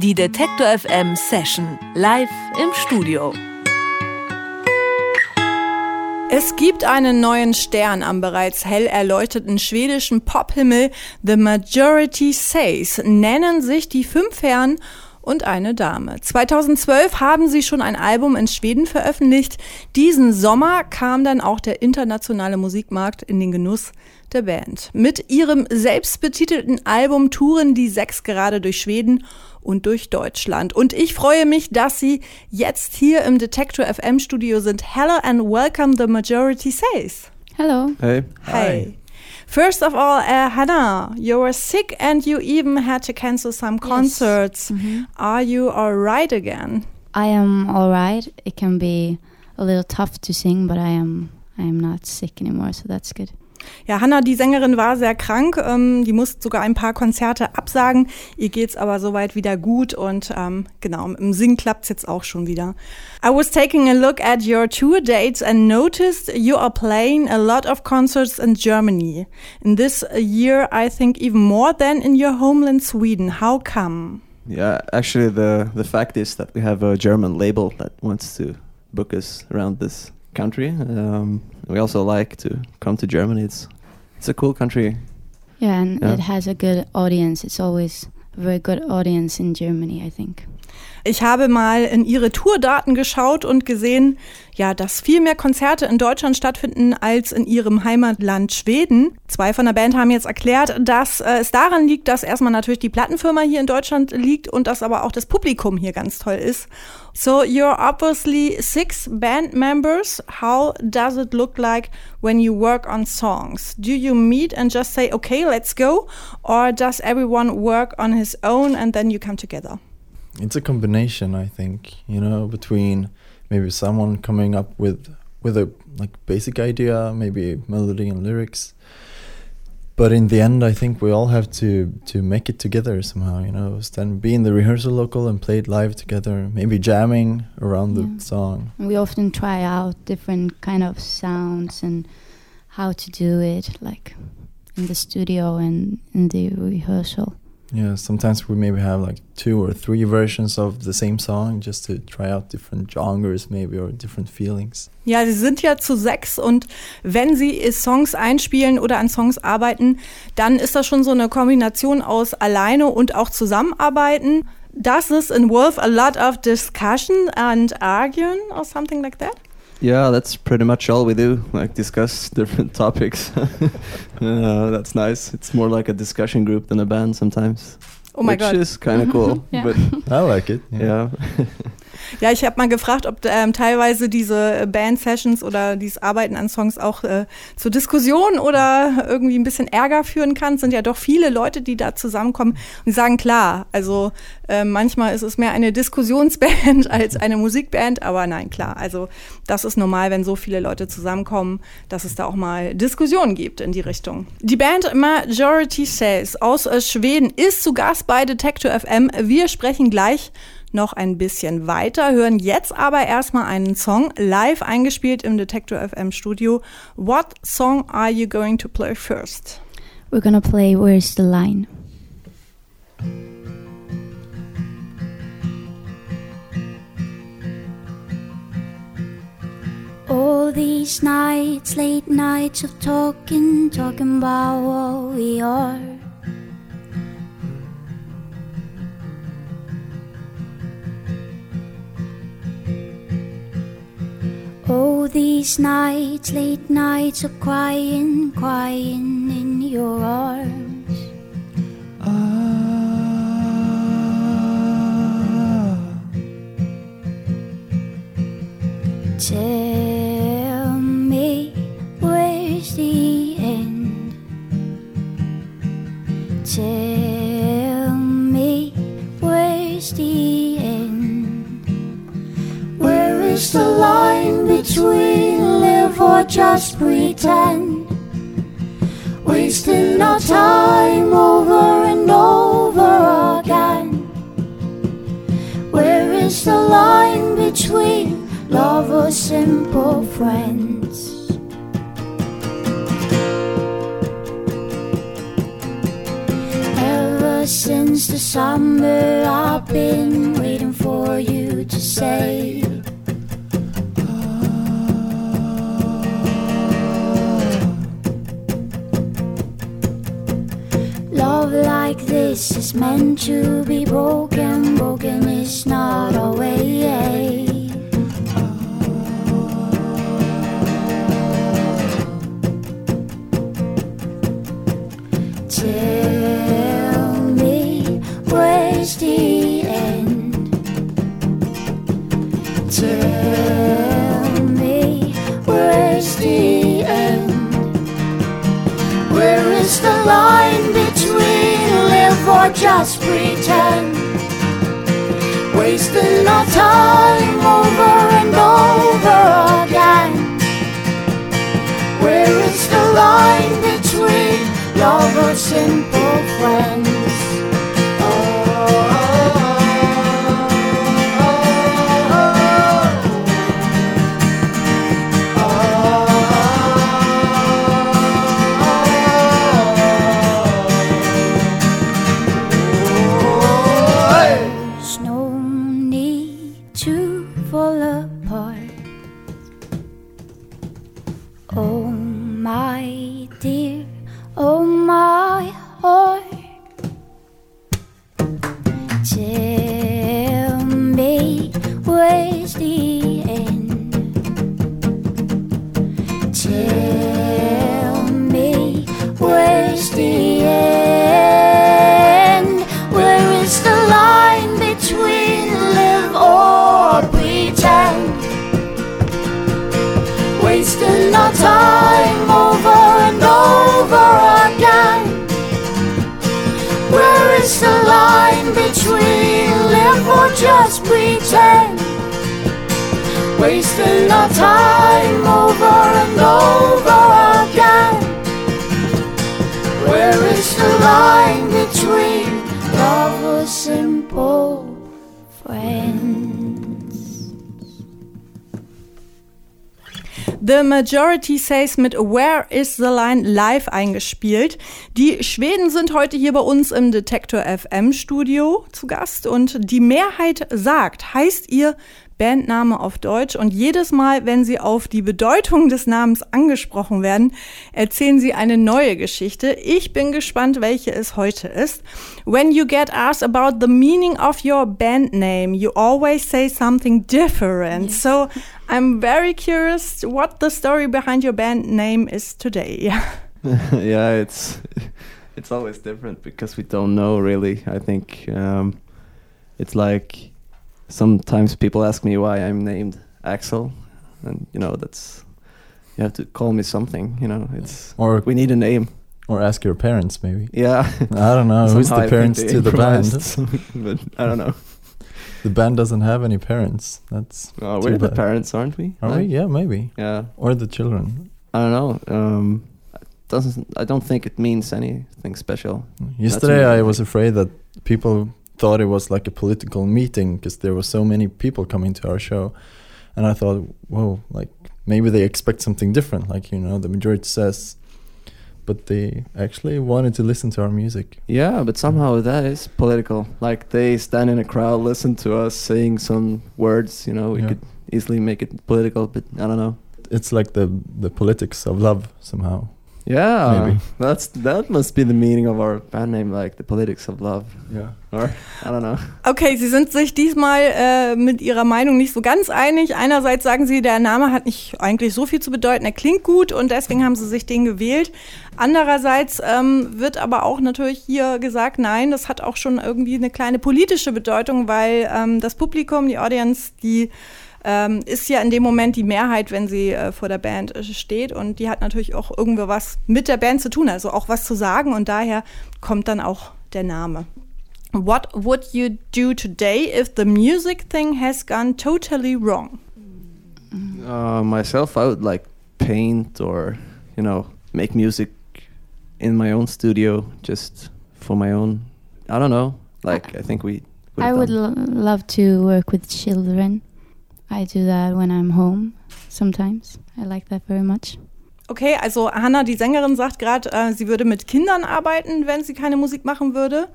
Die Detektor FM Session live im Studio. Es gibt einen neuen Stern am bereits hell erleuchteten schwedischen Pophimmel. The Majority Says nennen sich die fünf Herren und eine Dame. 2012 haben sie schon ein Album in Schweden veröffentlicht. Diesen Sommer kam dann auch der internationale Musikmarkt in den Genuss der Band. Mit ihrem selbstbetitelten Album touren die sechs gerade durch Schweden und durch Deutschland. Und ich freue mich, dass Sie jetzt hier im Detector FM Studio sind. Hello and welcome the majority says. Hello. Hey. Hi. First of all, uh, Hannah, you were sick and you even had to cancel some concerts. Yes. Mhm. Are you all right again? I am all right. It can be a little tough to sing, but I am I am not sick anymore, so that's good. Ja, Hannah, die Sängerin war sehr krank. Ähm, die musste sogar ein paar Konzerte absagen. Ihr geht's aber soweit wieder gut und ähm, genau, im Singen klappt's jetzt auch schon wieder. I was taking a look at your tour dates and noticed you are playing a lot of concerts in Germany. In this year, I think even more than in your homeland Sweden. How come? Yeah, actually, the the fact is that we have a German label that wants to book us around this country. Um, we also like to come to Germany. It's it's a cool country. Yeah, and Yeah. it has a good audience. It's always a very good audience in Germany, I think. Ich habe mal in ihre Tourdaten geschaut und gesehen, ja, dass viel mehr Konzerte in Deutschland stattfinden als in ihrem Heimatland Schweden. Zwei von der Band haben jetzt erklärt, dass äh, es daran liegt, dass erstmal natürlich die Plattenfirma hier in Deutschland liegt und dass aber auch das Publikum hier ganz toll ist. So you're obviously six band members. How does it look like when you work on songs? Do you meet and just say, okay, let's go? Or does everyone work on his own and then you come together? It's a combination, I think, you know, between maybe someone coming up with with a like basic idea, maybe melody and lyrics. But in the end, I think we all have to to make it together somehow, you know. Then be in the rehearsal local and play it live together, maybe jamming around Yeah. the song. And we often try out different kind of sounds and how to do it, like in the studio and in the rehearsal. Yeah, sometimes we maybe have like two or three versions of the same song just to try out different genres, maybe or different feelings. Ja, sie sind ja zu sechs und wenn sie Songs einspielen oder an Songs arbeiten, dann ist das schon so eine Kombination aus alleine und auch zusammenarbeiten. Does this involve a lot of discussion and arguing or something like that? Yeah, that's pretty much all we do. Like discuss different topics. uh, that's nice. It's more like a discussion group than a band sometimes. Oh my which God. is kind of cool. Yeah. But I like it. yeah. Ja, ich habe mal gefragt, ob ähm, teilweise diese Band-Sessions oder dieses Arbeiten an Songs auch äh, zur Diskussion oder irgendwie ein bisschen Ärger führen kann. Es sind ja doch viele Leute, die da zusammenkommen und sagen, klar, also äh, manchmal ist es mehr eine Diskussionsband als eine Musikband, aber nein, klar, also das ist normal, wenn so viele Leute zusammenkommen, dass es da auch mal Diskussionen gibt in die Richtung. Die Band Majority Says aus äh, Schweden ist zu Gast bei Detector FM. Wir sprechen gleich noch ein bisschen weiter, hören jetzt aber erstmal einen Song live eingespielt im Detector FM Studio. What song are you going to play first? We're gonna play Where's the Line? All these nights, late nights of talking, talking about what we are. These nights, late nights of crying, crying in your arms. Ah. Tell simple friends? Ever since the summer, I've been waiting for you to say. Oh. Love like this is meant to be broken. Broken is not our time over and over again. Where is the line between love or simple friends? for love. Just pretend? Wasting our time over and over again. Where is the line between love or simple The Majority Says mit Where is the Line live eingespielt. Die Schweden sind heute hier bei uns im Detektor FM Studio zu Gast und die Mehrheit sagt, heißt ihr Bandname auf Deutsch und jedes Mal, wenn sie auf die Bedeutung des Namens angesprochen werden, erzählen sie eine neue Geschichte. Ich bin gespannt, welche es heute ist. When you get asked about the meaning of your band name, you always say something different. So I'm very curious what the story behind your band name is today. yeah, it's it's always different because we don't know really. I think um, it's like sometimes people ask me why I'm named Axel, and you know that's you have to call me something. You know, it's Or we need a name. or ask your parents maybe. Yeah, I don't know. Who's the parents to the band? but I don't know. The band doesn't have any parents. That's Too we're the parents, aren't we? are we? Yeah, maybe. Yeah, Or the children. I don't know. Um, doesn't I don't think it means anything special. Yesterday, I was afraid that people thought it was like a political meeting because there were so many people coming to our show, and I thought, whoa, like maybe they expect something different, like you know, the majority says, but they actually wanted to listen to our music. Yeah, but somehow that is political. Like they stand in a crowd, listen to us saying some words. You know, we Yeah. could easily make it political, but I don't know. It's like the the politics of love somehow. Yeah, Maybe. that's that must be the meaning of our band name, like the politics of love, Yeah. or I don't know. Okay, Sie sind sich diesmal äh, mit Ihrer Meinung nicht so ganz einig. Einerseits sagen Sie, der Name hat nicht eigentlich so viel zu bedeuten, er klingt gut und deswegen haben Sie sich den gewählt. Andererseits ähm, wird aber auch natürlich hier gesagt, nein, das hat auch schon irgendwie eine kleine politische Bedeutung, weil ähm, das Publikum, die Audience, die ähm, ist ja in dem Moment die Mehrheit, wenn sie äh, vor der Band äh, steht und die hat natürlich auch irgendwie was mit der Band zu tun, also auch was zu sagen und daher kommt dann auch der Name. What would you do today if the music thing has gone totally wrong? Uh, myself, I would like paint or you know make music in my own studio, just for my own. I don't know. Like I think we. I would love to work with children. I do that when I'm home sometimes. I like that very much. Okay, also Hannah, die Sängerin, sagt gerade, äh, sie würde mit Kindern arbeiten, wenn sie keine Musik machen würde.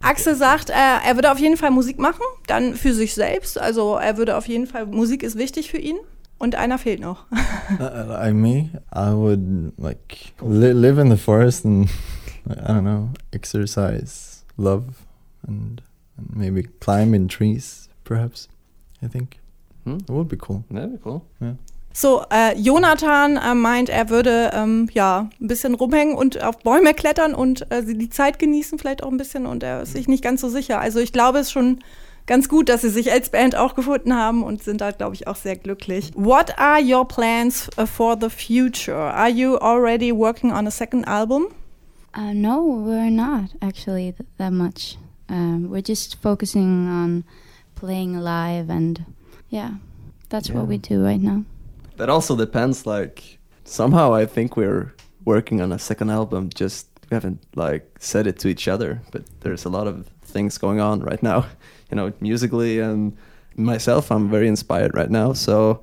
Axel sagt, äh, er würde auf jeden Fall Musik machen, dann für sich selbst. Also er würde auf jeden Fall, Musik ist wichtig für ihn. Und einer fehlt noch. Uh, like me, I would like li- live in the forest and I don't know, exercise, love, and, and maybe climb in trees. Perhaps, I think Hmm? it would be cool. That'd be cool. So, äh, Jonathan äh, meint, er würde ähm, ja ein bisschen rumhängen und auf Bäume klettern und äh, die Zeit genießen vielleicht auch ein bisschen und er ist sich nicht ganz so sicher. Also ich glaube, es ist schon ganz gut, dass sie sich als Band auch gefunden haben und sind da, glaube ich, auch sehr glücklich. What are your plans uh, for the future? Are you already working on a second album? Uh, no, we're not actually th- that much. Um, we're just focusing on playing live, and yeah, that's what we do right now. That also depends. Like somehow, I think we're working on a second album. Just we haven't like said it to each other, but there's a lot of things going on right now. You know, musically and myself, I'm very inspired right now. So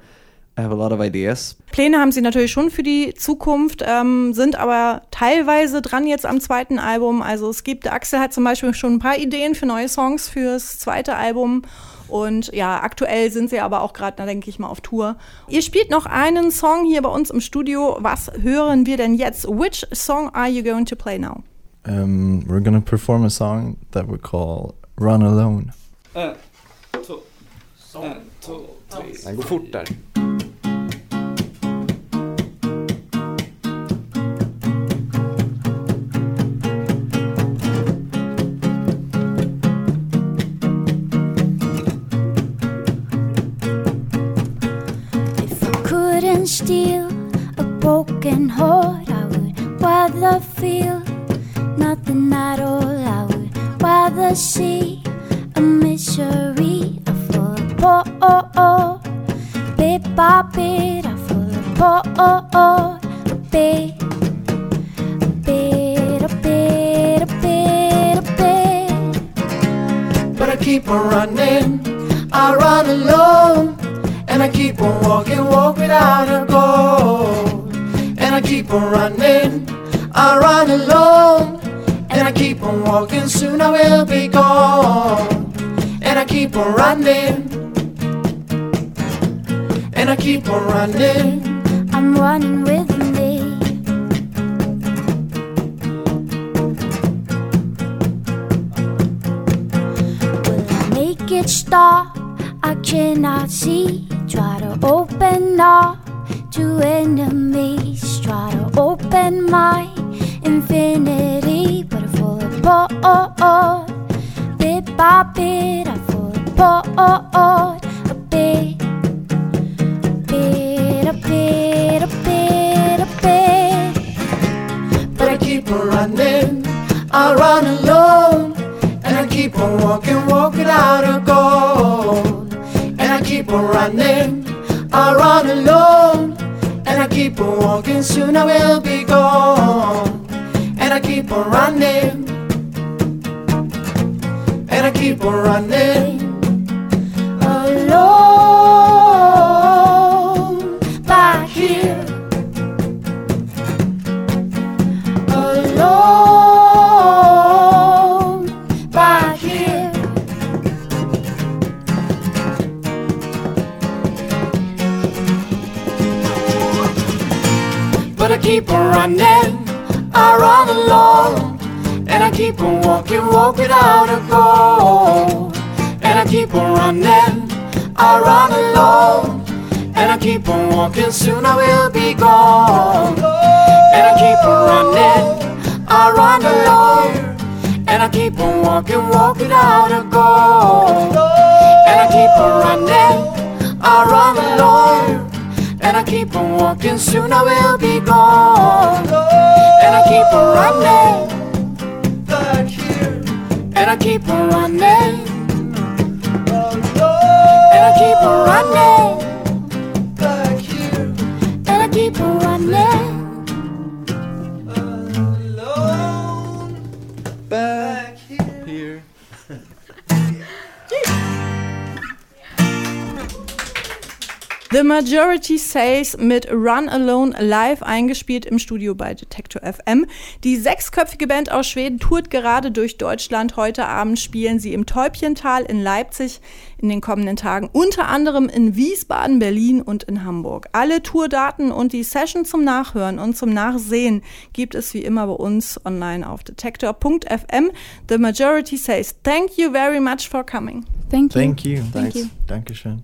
I have a lot of ideas. Pläne haben sie natürlich schon für die Zukunft, ähm, sind aber teilweise dran jetzt am zweiten Album. Also es gibt, Axel hat zum Beispiel schon ein paar Ideen für neue Songs fürs zweite Album. Und ja, aktuell sind sie aber auch gerade, denke ich mal, auf Tour. Ihr spielt noch einen Song hier bei uns im Studio. Was hören wir denn jetzt? Which song are you going to play now? Um, we're gonna perform a song that we call "Run Alone." En, två, en, två, tre. Den går fort där. Apart, a bit, bit, a bit, a bit, a bit. but I keep on running. I run alone, and I keep on walking, walk without a goal. And I keep on running. I run alone, and I keep on walking. Soon I will be gone. And I keep on running, and I keep on running. I'm running with me. Will I make it stop? I cannot see. Try to open up to enemies. Try to open my infinity, but I fall apart. Bit by bit, I fall apart. Soon I will be I run alone, and I keep on walking, soon I will be gone. And I keep on running, I run alone, and I keep on walking, walk without a goal. And I keep on running, I run alone, and I keep on walking, soon I will be gone. And I keep on running, back here, and I keep on running, The Majority Says mit Run Alone live eingespielt im Studio bei Detector FM. Die sechsköpfige Band aus Schweden tourt gerade durch Deutschland. Heute Abend spielen sie im Täubchental in Leipzig in den kommenden Tagen, unter anderem in Wiesbaden, Berlin und in Hamburg. Alle Tourdaten und die Session zum Nachhören und zum Nachsehen gibt es wie immer bei uns online auf detector.fm. The Majority Says thank you very much for coming. Thank you. Thank you. Thank you. Dankeschön.